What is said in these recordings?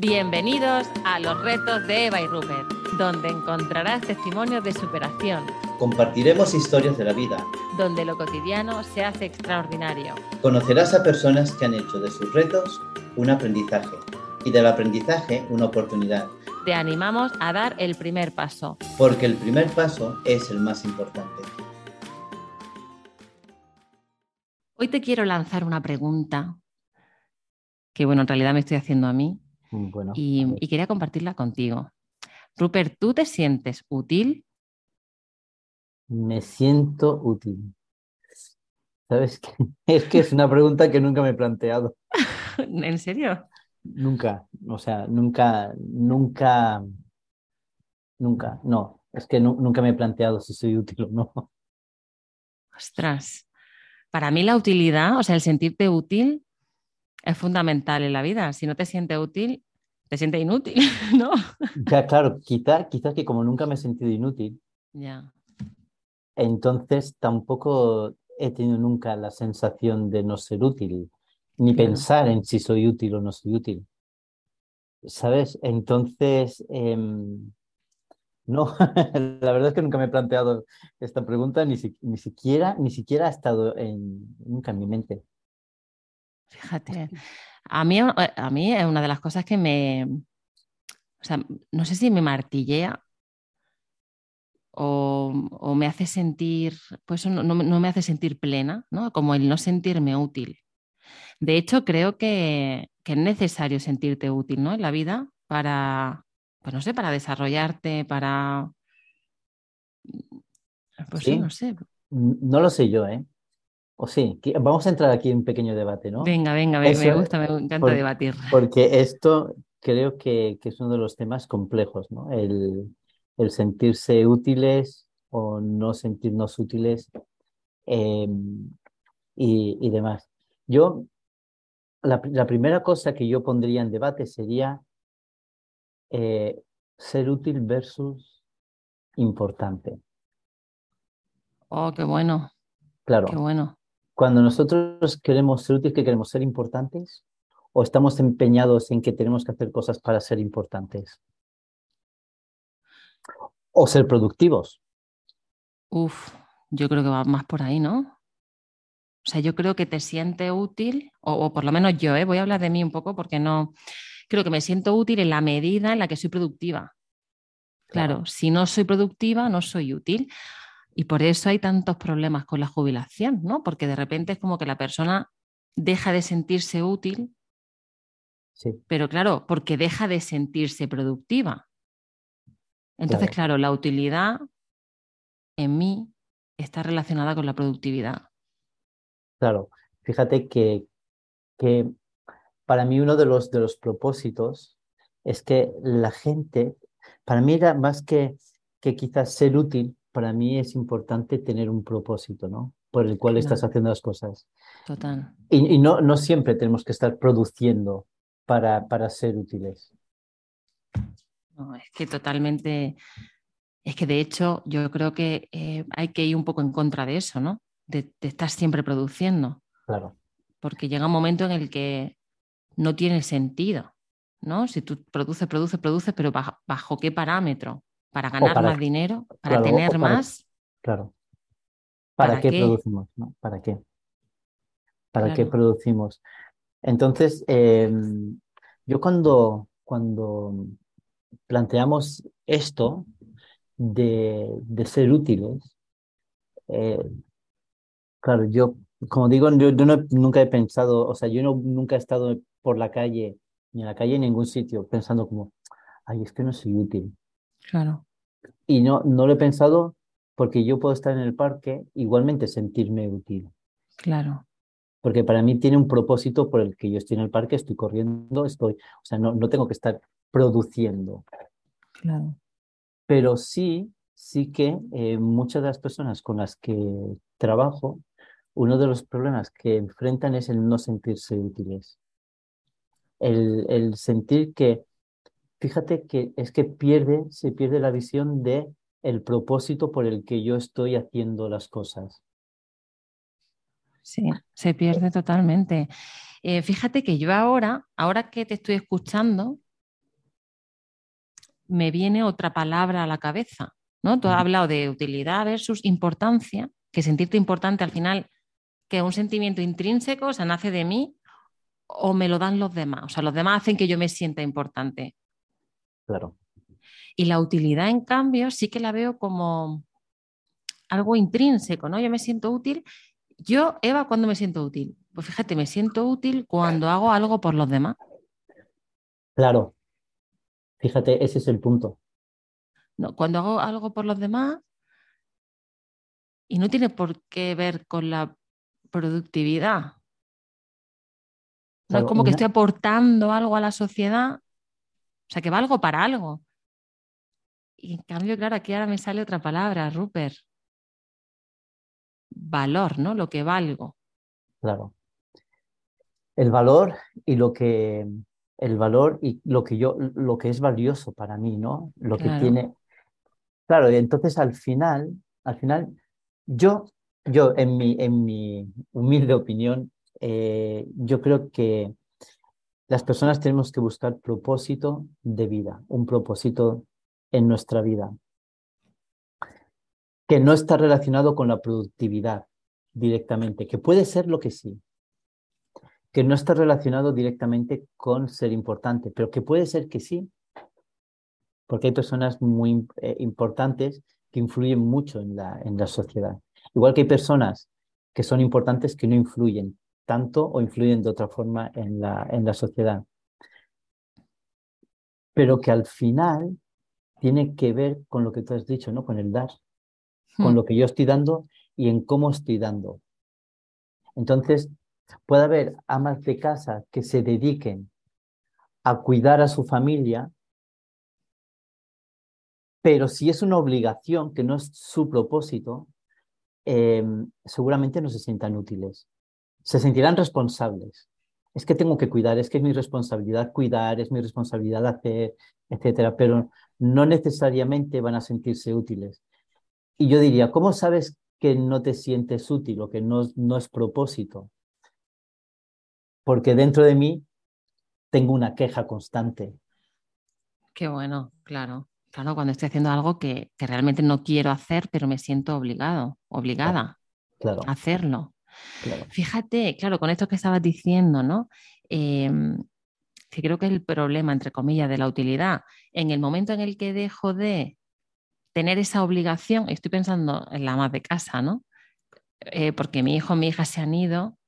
Bienvenidos a los retos de Eva y Rupert, donde encontrarás testimonios de superación, Compartiremos historias de la vida. donde lo cotidiano se hace extraordinario. Conocerás a personas que han hecho de sus retos un aprendizaje y del aprendizaje una oportunidad, Te animamos a dar el primer paso. porque el primer paso es el más importante. Hoy te quiero lanzar una pregunta que, bueno, en realidad me estoy haciendo a mí Bueno, y, quería compartirla contigo. Rupert, ¿tú te sientes útil? me siento útil. ¿Sabes qué? Es que es una pregunta que nunca me he planteado. ¿En serio? Nunca, o sea, nunca, nunca, nunca, no. Es que nu- nunca me he planteado si soy útil o no. Ostras, para mí la utilidad, o sea, el sentirte útil es fundamental en la vida. Si no te sientes útil, te sientes inútil, ¿no? Ya, claro, quizá, quizás que como nunca me he sentido inútil, Ya, entonces tampoco he tenido nunca la sensación de no ser útil, ni Claro. pensar en si soy útil o no soy útil. ¿Sabes? Entonces, em, no, la verdad es que nunca me he planteado esta pregunta, ni, si- ni siquiera, ni siquiera ha estado en, nunca en mi mente. Fíjate. A mí, a mí es una de las cosas que me, o sea, no sé si me martillea o, o me hace sentir, pues no, no me- no me hace sentir plena, ¿no? Como el no sentirme útil. De hecho, creo que, que es necesario sentirte útil, ¿no? En la vida para, pues no sé, para desarrollarte, para, pues sí, no sé. No lo sé yo, ¿eh? O sí, vamos a entrar aquí en un pequeño debate, ¿no? Venga, venga, me, me gusta, me encanta por- debatir. Porque esto creo que, que es uno de los temas complejos, ¿no? El, el sentirse útiles o no sentirnos útiles eh, y, y demás. Yo, la, la primera cosa que yo pondría en debate sería eh, ser útil versus importante. Oh, qué bueno, Claro, qué bueno. Cuando nosotros queremos ser útiles, que queremos ser importantes, o estamos empeñados en que tenemos que hacer cosas para ser importantes. O ser productivos. Uf, yo creo que va más por ahí, ¿no? O sea, yo creo que te sientes útil, o, o por lo menos yo, ¿eh? voy a hablar de mí un poco porque no, creo que me siento útil en la medida en la que soy productiva. Claro, Claro. si no soy productiva, no soy útil. Y por eso hay tantos problemas con la jubilación, ¿no? Porque de repente es como que la persona deja de sentirse útil, Sí, pero claro, porque deja de sentirse productiva. Entonces, Claro. claro, la utilidad en mí está relacionada con la productividad. claro. Fíjate que, que para mí uno de los, de los propósitos es que la gente, para mí era más que, que quizás ser útil, para mí es importante tener un propósito, ¿no? Por el cual estás haciendo las cosas. Total. Y, y no, no siempre tenemos que estar produciendo para, para ser útiles. No, es que totalmente. Es que de hecho yo creo que eh, hay que ir un poco en contra de eso, ¿no? De, de estar siempre produciendo, Claro, porque llega un momento en el que no tiene sentido, ¿no? Si tú produces, produces, produces, pero bajo, bajo qué parámetro? ¿Para ganar para- más dinero? ¿Para claro, tener para- más? claro. ¿Para, ¿Para qué, qué? producimos? ¿no? ¿Para qué? ¿Para qué producimos? Entonces, eh, yo cuando, cuando planteamos esto de, de ser útiles, eh, claro, yo, como digo, yo, yo no- nunca he pensado, o sea, yo no, nunca he estado por la calle, ni en la calle, en ningún sitio, pensando como, ay, es que no soy útil. Claro, Y no, no lo he pensado porque yo puedo estar en el parque, igualmente sentirme útil. claro, Porque para mí tiene un propósito por el que yo estoy en el parque, estoy corriendo, estoy, o sea, no, no tengo que estar produciendo. claro. Pero sí, sí que eh, muchas de las personas con las que trabajo, uno de los problemas que enfrentan es el no sentirse útiles. El, el sentir que, fíjate que es que pierde, se pierde la visión de el propósito por el que yo estoy haciendo las cosas. Sí, se pierde totalmente. Eh, fíjate que yo ahora, ahora que te estoy escuchando, me viene otra palabra a la cabeza. ¿no? Tú has hablado de utilidad versus importancia, que sentirte importante al final, que un sentimiento intrínseco, o sea, nace de mí o me lo dan los demás. O sea, los demás hacen que yo me sienta importante. Claro. Y la utilidad, en cambio, sí que la veo como algo intrínseco, ¿no? Yo me siento útil. Yo, Eva, ¿cuándo me siento útil? Pues fíjate, me siento útil cuando hago algo por los demás. Claro. Fíjate, ese es el punto. No, cuando hago algo por los demás, y no tiene por qué ver con la productividad. No es como que estoy aportando algo a la sociedad, o sea, que valgo para algo. Y en cambio, claro, aquí ahora me sale otra palabra, Rupert. Valor, ¿no? Lo que valgo. Claro. El valor y lo que el valor y lo que yo lo que es valioso para mí, ¿no? Lo que tiene Claro, y entonces al final, al final yo yo en mi en mi humilde opinión eh, yo creo que las personas tenemos que buscar propósito de vida, un propósito en nuestra vida, que no está relacionado con la productividad directamente, que puede ser lo que sí, que no está relacionado directamente con ser importante, pero que puede ser que sí, porque hay personas muy eh, importantes que influyen mucho en la, en la sociedad. Igual que hay personas que son importantes que no influyen tanto o influyen de otra forma en la, en la sociedad. Pero que al final tiene que ver con lo que tú has dicho, ¿no? Con el dar, con hmm. lo que yo estoy dando y en cómo estoy dando. Entonces, puede haber amas de casa que se dediquen a cuidar a su familia, pero si es una obligación que no es su propósito, eh, seguramente no se sientan útiles. Se sentirán responsables. Es que tengo que cuidar, es que es mi responsabilidad cuidar, es mi responsabilidad hacer, etcétera, pero no necesariamente van a sentirse útiles. Y yo diría, ¿cómo sabes que no te sientes útil o que no, no es propósito? Porque dentro de mí tengo una queja constante. Qué bueno, claro. Claro, cuando estoy haciendo algo que, que realmente no quiero hacer, pero me siento obligado, obligada a hacerlo. Fíjate, claro, con esto que estabas diciendo, ¿no? Em, que creo que es el problema, entre comillas, de la utilidad. En el momento en el que dejo de tener esa obligación, estoy pensando en la más de casa, ¿no? Eh, porque mi hijo, mi hija se han ido,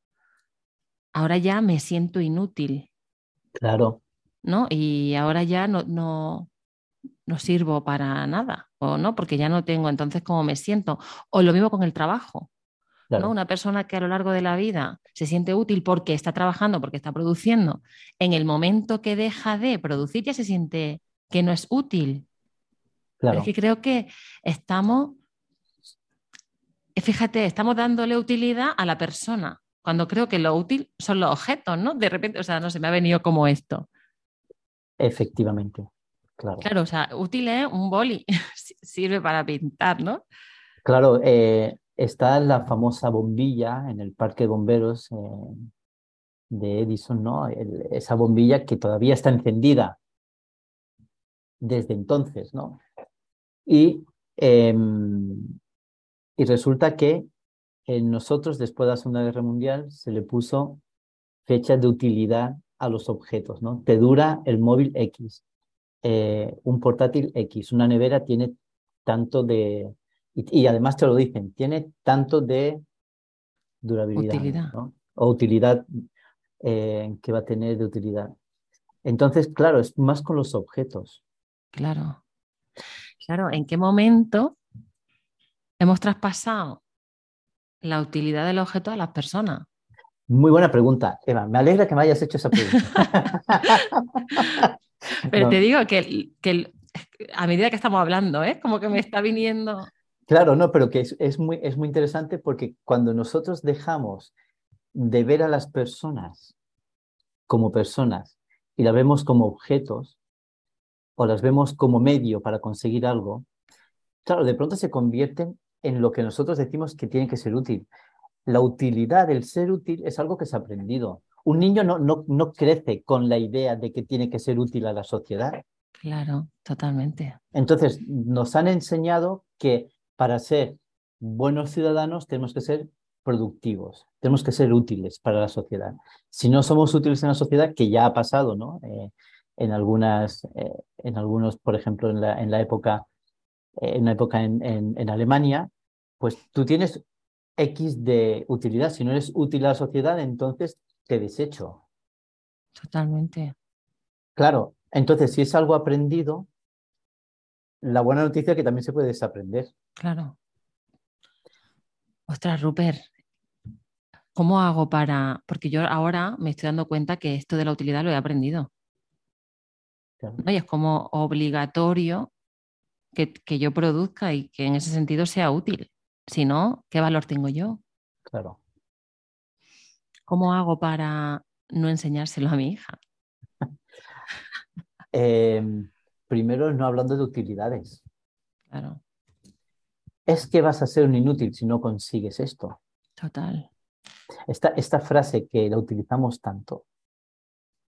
ahora ya me siento inútil. Claro. ¿No? Y ahora ya no, no, no sirvo para nada, o no, porque ya no tengo entonces cómo me siento. O lo mismo con el trabajo. Una persona que a lo largo de la vida se siente útil porque está trabajando, porque está produciendo, en el momento que deja de producir ya se siente que no es útil. Claro. Es que creo que estamos, fíjate, estamos dándole utilidad a la persona, cuando creo que lo útil son los objetos, ¿no? De repente, o sea, no se me ha venido como esto. Efectivamente, claro. Claro, o sea, útil es un boli, sirve para pintar, ¿no? Claro, eh, Está la famosa bombilla en el parque de bomberos eh, de Edison, ¿no? esa bombilla que todavía está encendida desde entonces, ¿no? Y, em, y resulta que en nosotros, después de la Segunda Guerra Mundial, se le puso fecha de utilidad a los objetos, ¿no? Te dura el móvil X, eh, un portátil X, una nevera tiene tanto de, y, además te lo dicen, tiene tanto de durabilidad o utilidad eh, que va a tener de utilidad. Entonces, claro, es más con los objetos. Claro. Claro, ¿en qué momento hemos traspasado la utilidad del objeto a las personas? Muy buena pregunta, Eva. Me alegra que me hayas hecho esa pregunta. Pero te digo que, que, a medida que estamos hablando, ¿eh? como que me está viniendo Claro, no, pero que es, muy, es muy interesante porque cuando nosotros dejamos de ver a las personas como personas y las vemos como objetos o las vemos como medio para conseguir algo, claro, de pronto se convierten en lo que nosotros decimos que tiene que ser útil. La utilidad, del ser útil, es algo que se ha aprendido. Un niño no, no, no crece con la idea de que tiene que ser útil a la sociedad. Claro, totalmente. Entonces, nos han enseñado que para ser buenos ciudadanos tenemos que ser productivos, tenemos que ser útiles para la sociedad. Si no somos útiles en la sociedad, que ya ha pasado, ¿no? Eh, en algunas, eh, en algunos, por ejemplo, en la, en la época, eh, en la época en, en, Alemania, pues tú tienes X de utilidad. Si no eres útil a la sociedad, entonces te desecho. Totalmente. Claro, entonces si es algo aprendido, la buena noticia es que también se puede desaprender. Claro. Ostras, Rupert, ¿cómo hago para...? Porque yo ahora me estoy dando cuenta que esto de la utilidad lo he aprendido. Y es como obligatorio que, que, yo produzca y que en ese sentido sea útil. Si no, ¿qué valor tengo yo? Claro. ¿Cómo hago para no enseñárselo a mi hija? Em, primero, no hablando de utilidades. Claro es que vas a ser un inútil si no consigues esto. Total. Esta, esta frase que la utilizamos tanto,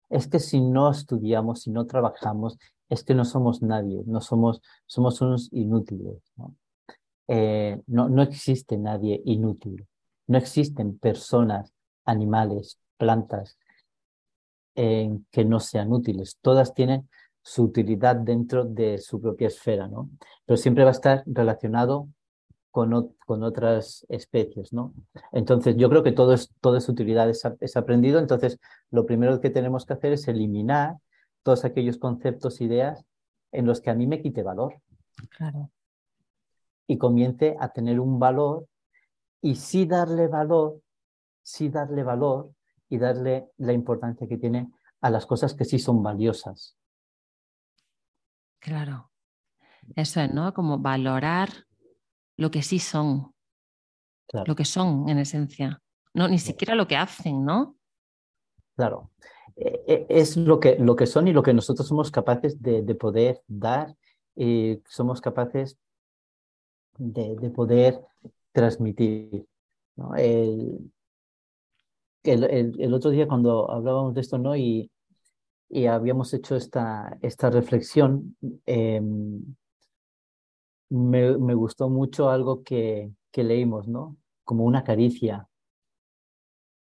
es que si no estudiamos, si no trabajamos, es que no somos nadie, no somos, somos unos inútiles. ¿no? Eh, no, no existe nadie inútil, no existen personas, animales, plantas eh, que no sean útiles. Todas tienen su utilidad dentro de su propia esfera, ¿no? Pero siempre va a estar relacionado con, con otras especies, ¿no? Entonces, yo creo que todo es, toda esa utilidad es, aprendido, entonces lo primero que tenemos que hacer es eliminar todos aquellos conceptos, ideas en los que a mí me quite valor. Claro. Y comience a tener un valor y sí darle valor, sí darle valor y darle la importancia que tiene a las cosas que sí son valiosas. Claro. Eso es, ¿no? Como valorar lo que sí son. Lo que son en esencia. No, ni siquiera lo que hacen, ¿no? Claro. E, e, es lo que, lo que son y lo que nosotros somos capaces de, poder dar y somos capaces de, poder transmitir. El, el, otro día cuando hablábamos de esto, ¿no? Y, y habíamos hecho esta, esta reflexión, em, me, me, gustó mucho algo que, que, leímos, ¿no? Como una caricia.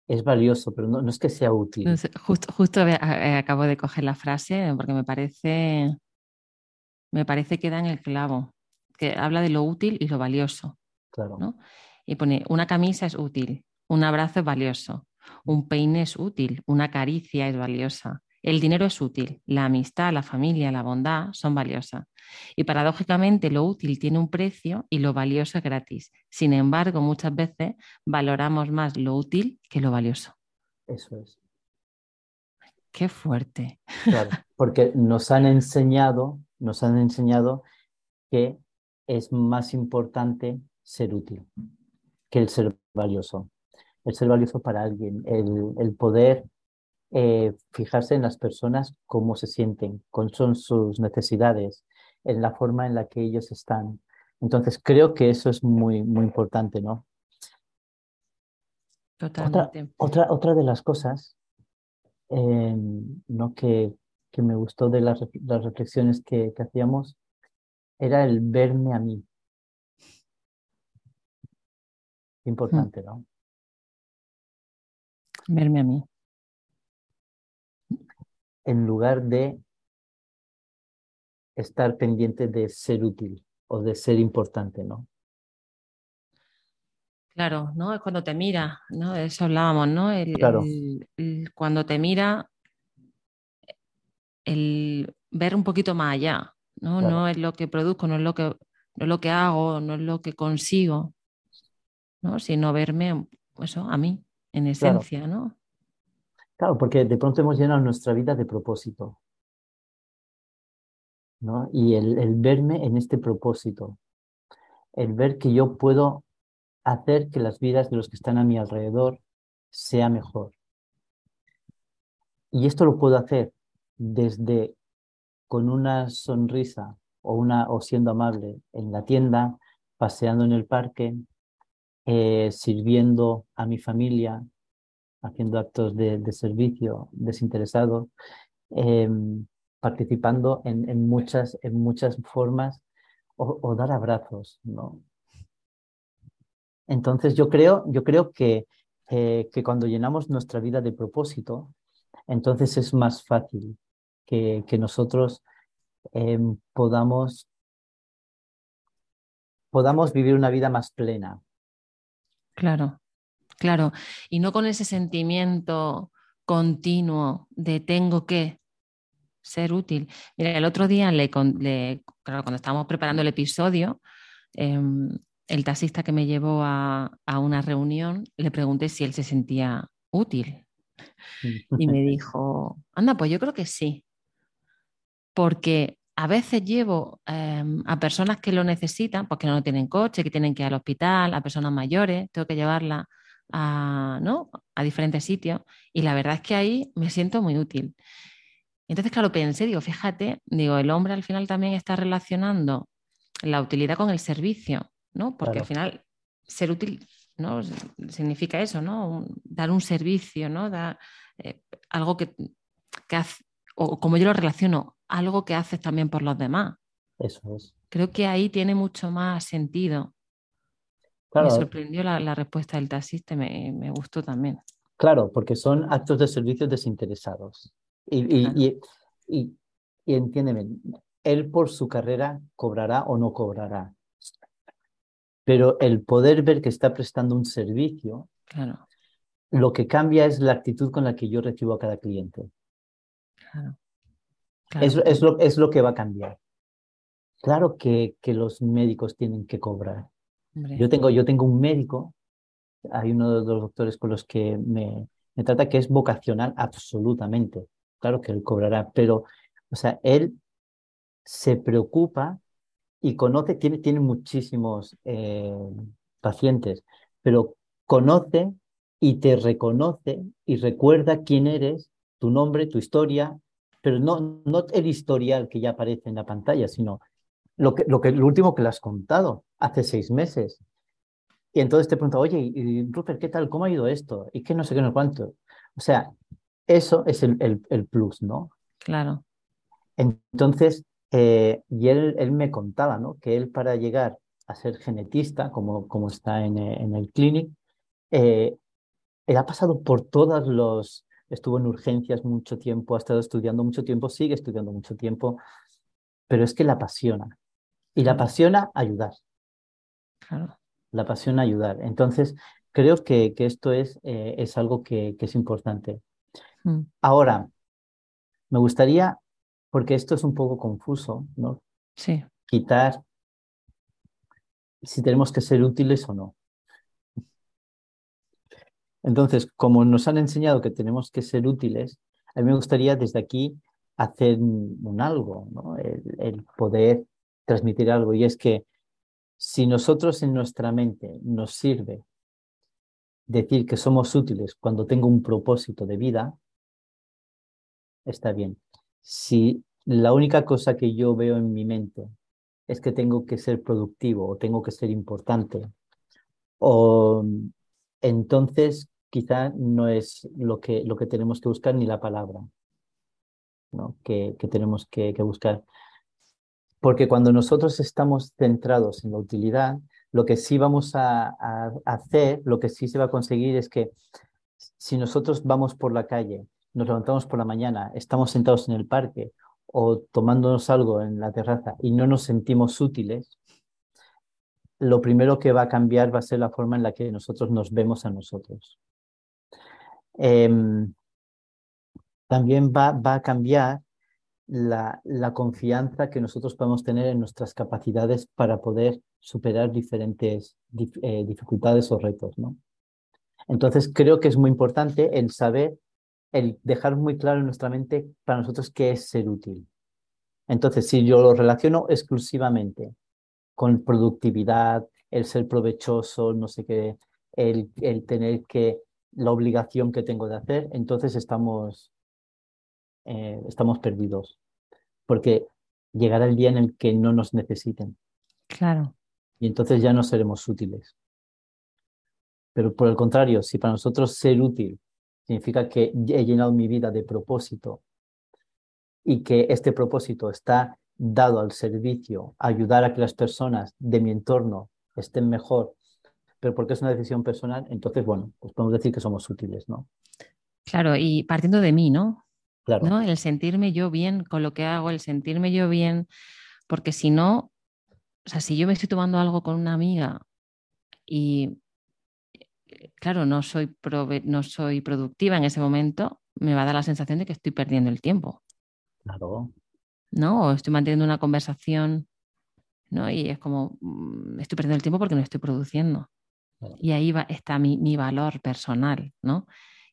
Es valioso, pero no, no es que sea útil. Justo, justo acabo de coger la frase porque me parece, me parece que da en el clavo, que habla de lo útil y lo valioso. Claro. ¿no? Y pone, una camisa es útil, un abrazo es valioso, un peine es útil, una caricia es valiosa, el dinero es útil, la amistad, la familia, la bondad son valiosas. Y paradójicamente lo útil tiene un precio y lo valioso es gratis. Sin embargo, muchas veces valoramos más lo útil que lo valioso. Eso es. Qué fuerte. Claro, porque nos han enseñado, nos han enseñado que es más importante ser útil que el ser valioso. El ser valioso para alguien, el, el poder eh, fijarse en las personas, cómo se sienten, cuáles son sus necesidades, en la forma en la que ellos están. Entonces, creo que eso es muy, muy importante, ¿no? Totalmente. Otra, otra, de las cosas eh, ¿no? que, que, me gustó de las, las reflexiones que, que hacíamos era el verme a mí. Importante, ¿no? Verme a mí en lugar de estar pendiente de ser útil o de ser importante, ¿no? Claro, ¿no? Es cuando te mira, ¿no? De eso hablábamos, ¿no? El, claro. cuando te mira, el ver un poquito más allá, ¿no? No es lo que produzco, no es lo que, no es lo que hago, no es lo que consigo, ¿no? Sino verme, eso, a mí, en esencia, ¿no? Claro, porque de pronto hemos llenado nuestra vida de propósito. ¿no? Y el, el, verme en este propósito, el ver que yo puedo hacer que las vidas de los que están a mi alrededor sea mejor. Y esto lo puedo hacer desde con una sonrisa o, una, o siendo amable en la tienda, paseando en el parque, eh, sirviendo a mi familia, haciendo actos de, servicio desinteresado, em, participando en, muchas, en muchas formas o, dar abrazos, ¿no? Entonces yo creo, yo creo que, eh, que cuando llenamos nuestra vida de propósito, entonces es más fácil que, que nosotros em, podamos, podamos vivir una vida más plena. Claro, claro. Y no con ese sentimiento continuo de tengo que, ser útil. Mira, el otro día, le, cuando estábamos preparando el episodio, em, el taxista que me llevó a, una reunión, le pregunté si él se sentía útil. Y me dijo, anda, pues yo creo que sí. Porque a veces llevo em, a personas que lo necesitan, porque no tienen coche, que tienen que ir al hospital, a personas mayores, tengo que llevarla a, ¿no? a diferentes sitios. Y la verdad es que ahí me siento muy útil. Entonces, claro, pensé, digo, fíjate, digo, el hombre al final también está relacionando la utilidad con el servicio, ¿no? Porque al final ser útil, ¿no? Significa eso, ¿no? dar un servicio, ¿no? Dar, eh, algo que, que hace, o como yo lo relaciono, algo que haces también por los demás. Eso es. Creo que ahí tiene mucho más sentido. Me sorprendió la, respuesta del taxista, me, me gustó también. Claro, porque son actos de servicio desinteresados. Y, y, entiéndeme, él por su carrera cobrará o no cobrará. Pero el poder ver que está prestando un servicio, claro. lo que cambia es la actitud con la que yo recibo a cada cliente. Claro. Es, es, lo, es, lo, que va a cambiar. Claro que, que los médicos tienen que cobrar. Yo tengo, yo tengo un médico, hay uno de los doctores con los que me, me trata que es vocacional absolutamente. Claro que él cobrará, pero, o sea, él se preocupa y conoce, tiene, tiene muchísimos eh, pacientes, pero conoce y te reconoce y recuerda quién eres, tu nombre, tu historia, pero no, no el historial que ya aparece en la pantalla, sino lo, que, lo, que, lo último que le has contado hace seis meses. Y entonces te pregunta, oye, y, Rupert, ¿qué tal? ¿Cómo ha ido esto? Y qué no sé qué, no cuánto. O sea, eso es el, el, plus, ¿no? Claro. Entonces, eh, y él, él, me contaba, ¿no? Que él para llegar a ser genetista, como, como está en, en el clinic, eh, él ha pasado por todas los, estuvo en urgencias mucho tiempo, ha estado estudiando mucho tiempo, sigue estudiando mucho tiempo, pero es que la apasiona. Y la apasiona ayudar. Claro. La apasiona ayudar. Entonces, creo que, que esto es, eh, es algo que, que, es importante. Mm. Ahora, me gustaría, porque esto es un poco confuso, ¿no? Sí. Quitar si tenemos que ser útiles o no. Entonces, como nos han enseñado que tenemos que ser útiles, a mí me gustaría desde aquí hacer un, algo, ¿no? el, poder transmitir algo. Y es que si nosotros en nuestra mente nos sirve decir que somos útiles cuando tengo un propósito de vida, está bien. Si la única cosa que yo veo en mi mente es que tengo que ser productivo o tengo que ser importante, o entonces quizá no es lo que, lo que tenemos que buscar ni la palabra ¿no? que, que tenemos que, que buscar. Porque cuando nosotros estamos centrados en la utilidad, lo que sí vamos a, a, hacer, lo que sí se va a conseguir es que si nosotros vamos por la calle nos levantamos por la mañana, estamos sentados en el parque o tomándonos algo en la terraza y no nos sentimos útiles, lo primero que va a cambiar va a ser la forma en la que nosotros nos vemos a nosotros. Em, también va, va, a cambiar la, confianza que nosotros podemos tener en nuestras capacidades para poder superar diferentes eh, dificultades o retos. ¿no? Entonces, creo que es muy importante el saber el dejar muy claro en nuestra mente para nosotros qué es ser útil. Entonces, si yo lo relaciono exclusivamente con productividad, el ser provechoso, no sé qué, el, el tener que, la obligación que tengo de hacer, entonces estamos, eh, estamos perdidos. Porque llegará el día en el que no nos necesiten. Claro. Y entonces ya no seremos útiles. Pero por el contrario, si para nosotros ser útil significa que he llenado mi vida de propósito y que este propósito está dado al servicio, ayudar a que las personas de mi entorno estén mejor, pero porque es una decisión personal, entonces, bueno, pues podemos decir que somos útiles, ¿no? Claro, y partiendo de mí, ¿no? Claro. ¿no? El sentirme yo bien con lo que hago, el sentirme yo bien, porque si no, o sea, si yo me estoy tomando algo con una amiga y, claro, no soy, no soy productiva en ese momento, me va a dar la sensación de que estoy perdiendo el tiempo. Claro. ¿No? O estoy manteniendo una conversación, ¿no? Y es como, mm, estoy perdiendo el tiempo porque no estoy produciendo. Y ahí va, está mi, mi, valor personal, ¿no?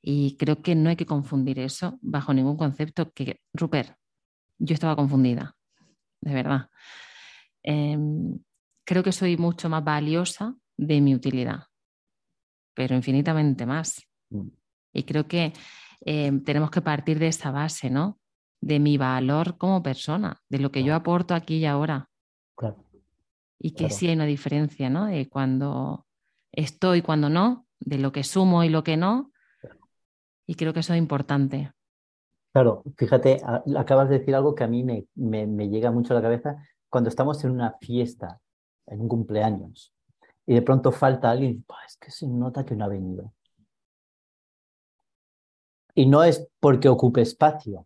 Y creo que no hay que confundir eso bajo ningún concepto que, Rupert, yo estaba confundida, de verdad. Em, creo que soy mucho más valiosa de mi utilidad, pero infinitamente más. Mm. Y creo que em, tenemos que partir de esa base, ¿no? De mi valor como persona, de lo que yo aporto aquí y ahora. Claro. Y que sí hay una diferencia, ¿no? De cuando estoy, cuando no, de lo que sumo y lo que no. Y creo que eso es importante. Claro, fíjate, acabas de decir algo que a mí me, me, llega mucho a la cabeza cuando estamos en una fiesta, en un cumpleaños, y de pronto falta alguien, es que se nota que no ha venido. Y no es porque ocupe espacio,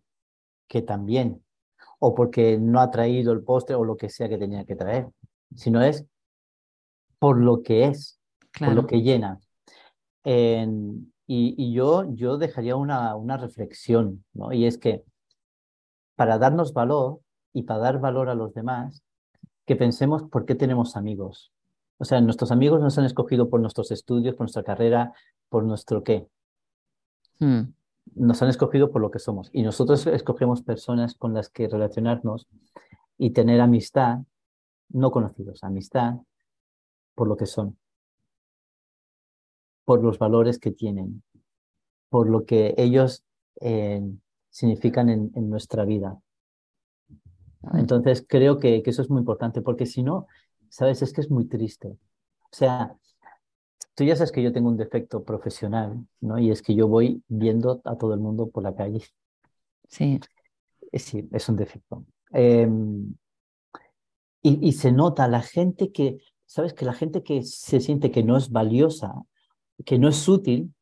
que también, o porque no ha traído el postre o lo que sea que tenía que traer, sino es por lo que es, por lo que llena. Y, yo, yo dejaría una, una reflexión, ¿no? Y es que para darnos valor y para dar valor a los demás, que pensemos por qué tenemos amigos. O sea, nuestros amigos nos han escogido por nuestros estudios, por nuestra carrera, por nuestro qué. Hmm. Nos han escogido por lo que somos. Y nosotros escogemos personas con las que relacionarnos y tener amistad, no conocidos, amistad por lo que son por los valores que tienen, por lo que ellos eh, significan en, nuestra vida. Entonces creo que, eso es muy importante, porque si no, sabes, es que es muy triste. O sea, tú ya sabes que yo tengo un defecto profesional, ¿no? Y es que yo voy viendo a todo el mundo por la calle. Sí. Eh, sí, es un defecto. Em, y, y, se nota la gente que, sabes, que la gente que se siente que no es valiosa que no es útil,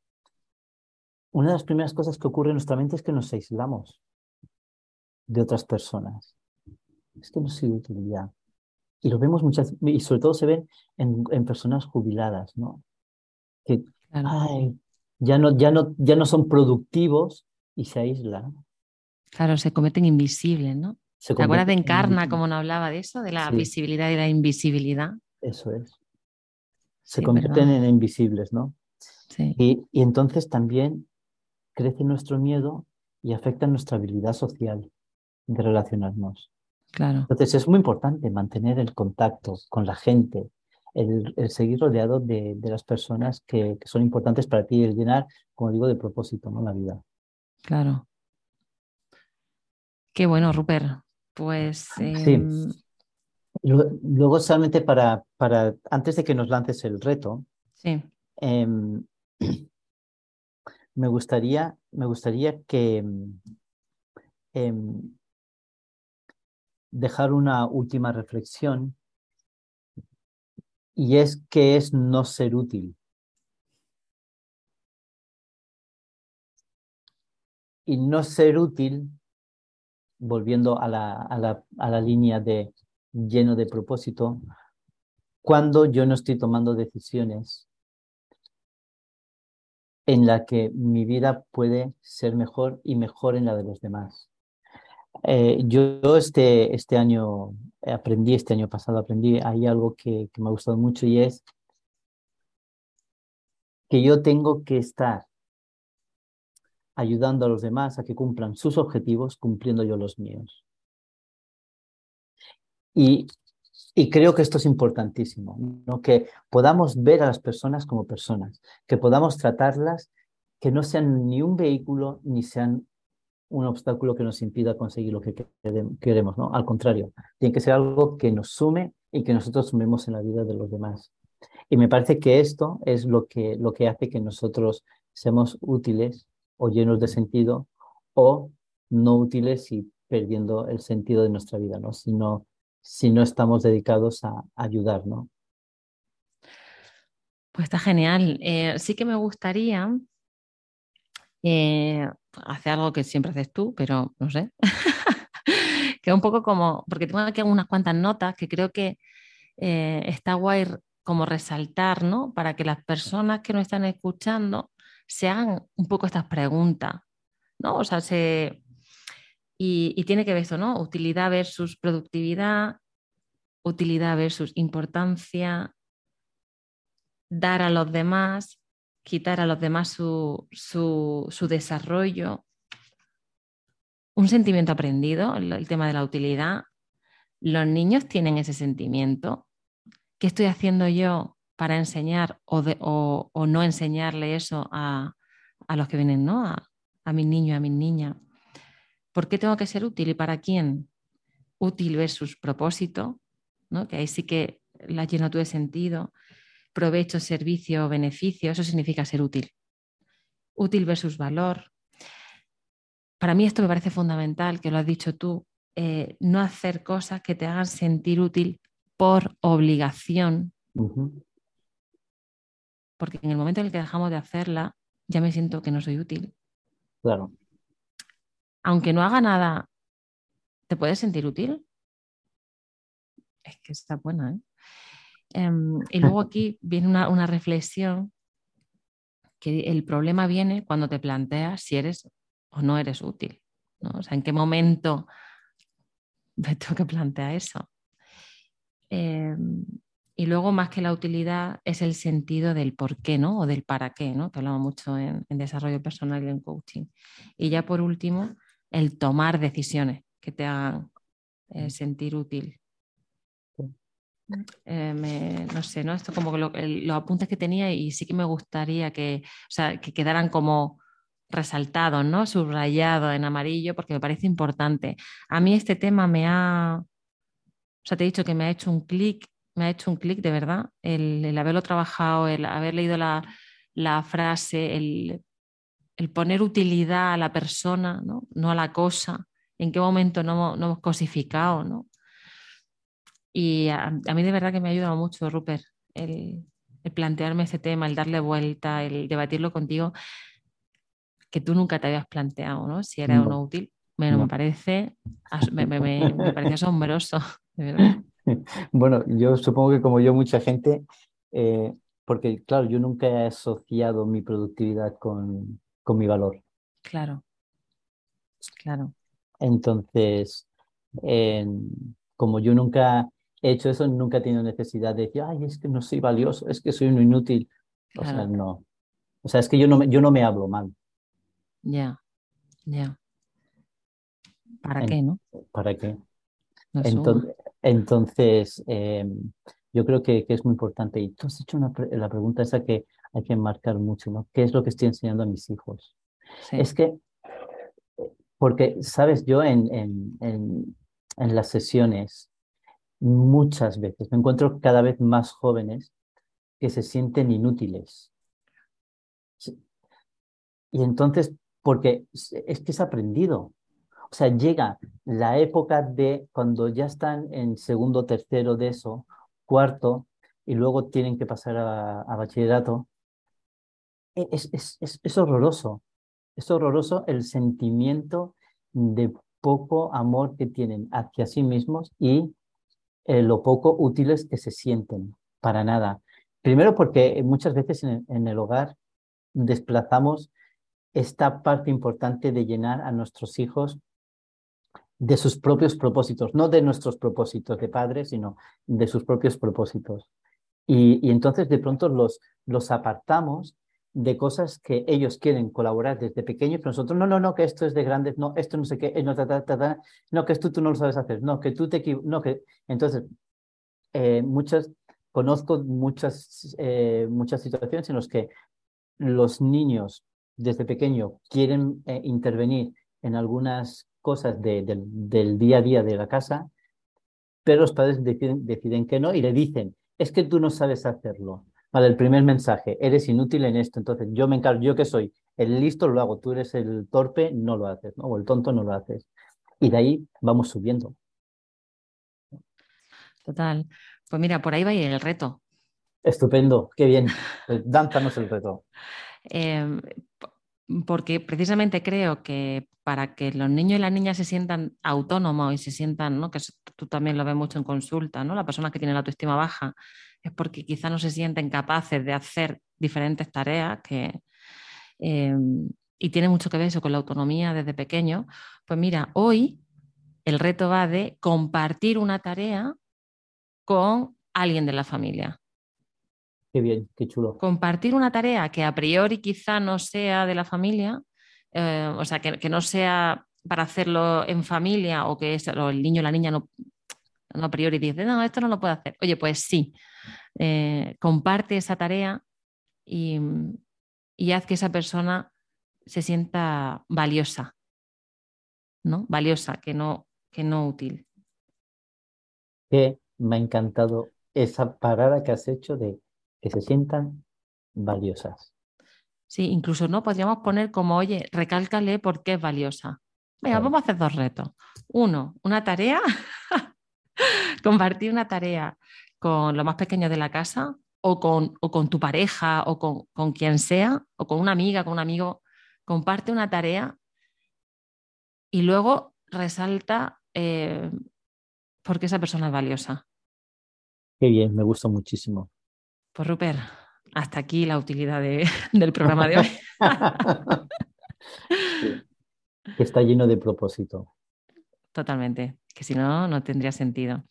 una de las primeras cosas que ocurre en nuestra mente es que nos aislamos de otras personas. Es que no soy útil ya. Y lo vemos muchas, y sobre todo se ven en, personas jubiladas, ¿no? Que ya, no, ya, no, ya no son productivos y se aíslan. Claro, se cometen invisibles, ¿no? ¿Te acuerdas de Encarna, como no hablaba de eso, de la visibilidad y la invisibilidad? Eso es. Se convierten en invisibles, ¿no? Y, entonces también crece nuestro miedo y afecta nuestra habilidad social de relacionarnos. Claro. Entonces es muy importante mantener el contacto con la gente, el, seguir rodeado de, las personas que, son importantes para ti, el llenar, como digo, de propósito, ¿no? La vida. Claro. Qué bueno, Rupert. Pues. Sí. Em, luego, solamente para, para, antes de que nos lances el reto, sí. Em, me gustaría, me gustaría que em, dejar una última reflexión y es que es no ser útil. Y no ser útil, volviendo a la, a la, a la línea de lleno de propósito, cuando yo no estoy tomando decisiones en la que mi vida puede ser mejor y mejor en la de los demás. Eh, yo este, este año aprendí, este año pasado aprendí, hay algo que, que me ha gustado mucho y es que yo tengo que estar ayudando a los demás a que cumplan sus objetivos, cumpliendo yo los míos. Y y creo que esto es importantísimo, que podamos ver a las personas como personas, que podamos tratarlas, que no sean ni un vehículo ni sean un obstáculo que nos impida conseguir lo que queremos, ¿no? Al contrario, tiene que ser algo que nos sume y que nosotros sumemos en la vida de los demás. Y me parece que esto es lo que, lo que hace que nosotros seamos útiles o llenos de sentido o no útiles y perdiendo el sentido de nuestra vida, ¿no? Si no, si no estamos dedicados a ayudar, ¿no? Pues está genial. Eh, sí que me gustaría eh, hacer algo que siempre haces tú, pero no sé. que un poco como, porque tengo aquí unas cuantas notas que creo que eh, está guay como resaltar, ¿no? Para que las personas que nos están escuchando se hagan un poco estas preguntas, ¿no? O sea, se... Y, tiene que ver esto, ¿no? Utilidad versus productividad, utilidad versus importancia, dar a los demás, quitar a los demás su, su, desarrollo. Un sentimiento aprendido, el, tema de la utilidad. Los niños tienen ese sentimiento. ¿Qué estoy haciendo yo para enseñar o, o, no enseñarle eso a, a, los que vienen, ¿no? A, a mis niños, a mis niñas. ¿Por qué tengo que ser útil y para quién? Útil versus propósito, ¿no? que ahí sí que la lleno de sentido provecho, servicio, beneficio, eso significa ser útil. Útil versus valor. Para mí esto me parece fundamental, que lo has dicho tú, eh, no hacer cosas que te hagan sentir útil por obligación. Porque en el momento en el que dejamos de hacerla, ya me siento que no soy útil. Claro. Aunque no haga nada, ¿te puedes sentir útil? Es que está buena, ¿eh? Em, y luego aquí viene una, reflexión que el problema viene cuando te planteas si eres o no eres útil. O sea, en qué momento me tengo que plantear eso. Em, y luego, más que la utilidad, es el sentido del por qué, ¿no? O del para qué, ¿no? Que hablamos mucho en, desarrollo personal y en coaching. Y ya por último, el tomar decisiones que te hagan eh, sentir útil. Eh, no sé, ¿no? Esto como lo, los apuntes que tenía y sí que me gustaría que, que quedaran como resaltados, ¿no? Subrayados en amarillo porque me parece importante. A mí este tema me ha, o sea, te he dicho que me ha hecho un clic, me ha hecho un clic de verdad, el, haberlo trabajado, el haber leído la, frase, el, poner utilidad a la persona, ¿no? no a la cosa, en qué momento no, no hemos cosificado, ¿no? Y a, mí de verdad que me ha ayudado mucho, Rupert, el, plantearme ese tema, el darle vuelta, el debatirlo contigo, que tú nunca te habías planteado, ¿no? Si era o no útil. Bueno, me parece, me, parece asombroso, Bueno, yo supongo que como yo, mucha gente, eh, porque claro, yo nunca he asociado mi productividad con, con mi valor. Claro, claro. Entonces, como yo nunca he hecho eso, nunca he tenido necesidad de decir, ay, es que no soy valioso, es que soy un inútil. O sea, no. O sea, es que yo no, yo no me hablo mal. Ya, ya. ¿Para qué, no? ¿Para qué? entonces, entonces em, yo creo que, que, es muy importante. Y tú has hecho una, la pregunta esa que hay que marcar mucho, ¿no? ¿Qué es lo que estoy enseñando a mis hijos? Es que, porque, sabes, yo en, en, en, en las sesiones muchas veces. Me encuentro cada vez más jóvenes que se sienten inútiles. Y entonces, porque es que es aprendido. O sea, llega la época de cuando ya están en segundo, tercero de eso, cuarto, y luego tienen que pasar a, bachillerato. E, es, es, es, horroroso. Es horroroso el sentimiento de poco amor que tienen hacia sí mismos y eh, lo poco útiles que se sienten, para nada. Primero porque muchas veces en, el hogar desplazamos esta parte importante de llenar a nuestros hijos de sus propios propósitos, no de nuestros propósitos de padres, sino de sus propios propósitos. Y, y, entonces de pronto los, los apartamos de cosas que ellos quieren colaborar desde pequeños, pero nosotros, no, no, no, que esto es de grandes, no, esto no sé qué, no, no que esto tú no lo sabes hacer, no, que tú te no, que... Entonces, eh, muchas, conozco muchas, eh, muchas situaciones en las que los niños desde pequeño quieren eh, intervenir en algunas cosas de, del día a día de la casa, pero los padres deciden, deciden que no y le dicen, es que tú no sabes hacerlo. Vale, el primer mensaje, eres inútil en esto, entonces yo me encargo, yo que soy el listo lo hago, tú eres el torpe, no lo haces, ¿no? o el tonto no lo haces. Y de ahí vamos subiendo. Total. Pues mira, por ahí va el reto. Estupendo, qué bien. Pues dánzanos el reto. Em, porque precisamente creo que para que los niños y las niñas se sientan autónomos y se sientan, ¿no? que tú también lo ves mucho en consulta, ¿no? la persona que tiene la autoestima baja, es porque quizá no se sienten capaces de hacer diferentes tareas que, em, y tiene mucho que ver eso con la autonomía desde pequeño. Pues mira, hoy el reto va de compartir una tarea con alguien de la familia. Qué bien, qué chulo. Compartir una tarea que a priori quizá no sea de la familia, eh, o sea, que, no sea para hacerlo en familia o que el niño o la niña no, no, a priori dice, no, esto no lo puedo hacer. Oye, pues sí, eh, comparte esa tarea y, y, haz que esa persona se sienta valiosa, ¿no? Valiosa, que no, que no útil. Que me ha encantado esa parada que has hecho de que se sientan valiosas. Sí, incluso no podríamos poner como, oye, recálcale por qué es valiosa. Venga, vamos a hacer dos retos. Uno, una tarea, compartir una tarea con lo más pequeño de la casa o con, o con tu pareja o con, con, quien sea, o con una amiga, con un amigo, comparte una tarea y luego resalta eh, por qué esa persona es valiosa. Qué bien, me gusta muchísimo. Pues Rupert, hasta aquí la utilidad del programa de hoy. está lleno de propósito. Totalmente, que si no, no tendría sentido.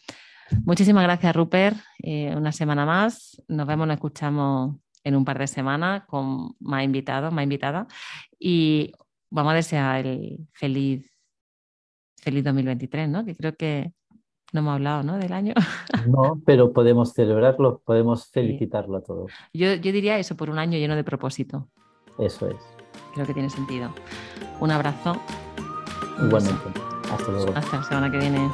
Muchísimas gracias, Rupert. Eh, una semana más. Nos vemos, nos escuchamos en un par de semanas con más invitados, más invitadas. Y vamos a desear el feliz, feliz 2023, ¿no? Que creo que no hemos hablado, ¿no? Del año. No, pero podemos celebrarlo, podemos felicitarlo a todos. Yo, yo diría eso, por un año lleno de propósito. Eso es. Creo que tiene sentido. Un abrazo. Igualmente. Hasta luego. Hasta la semana que viene.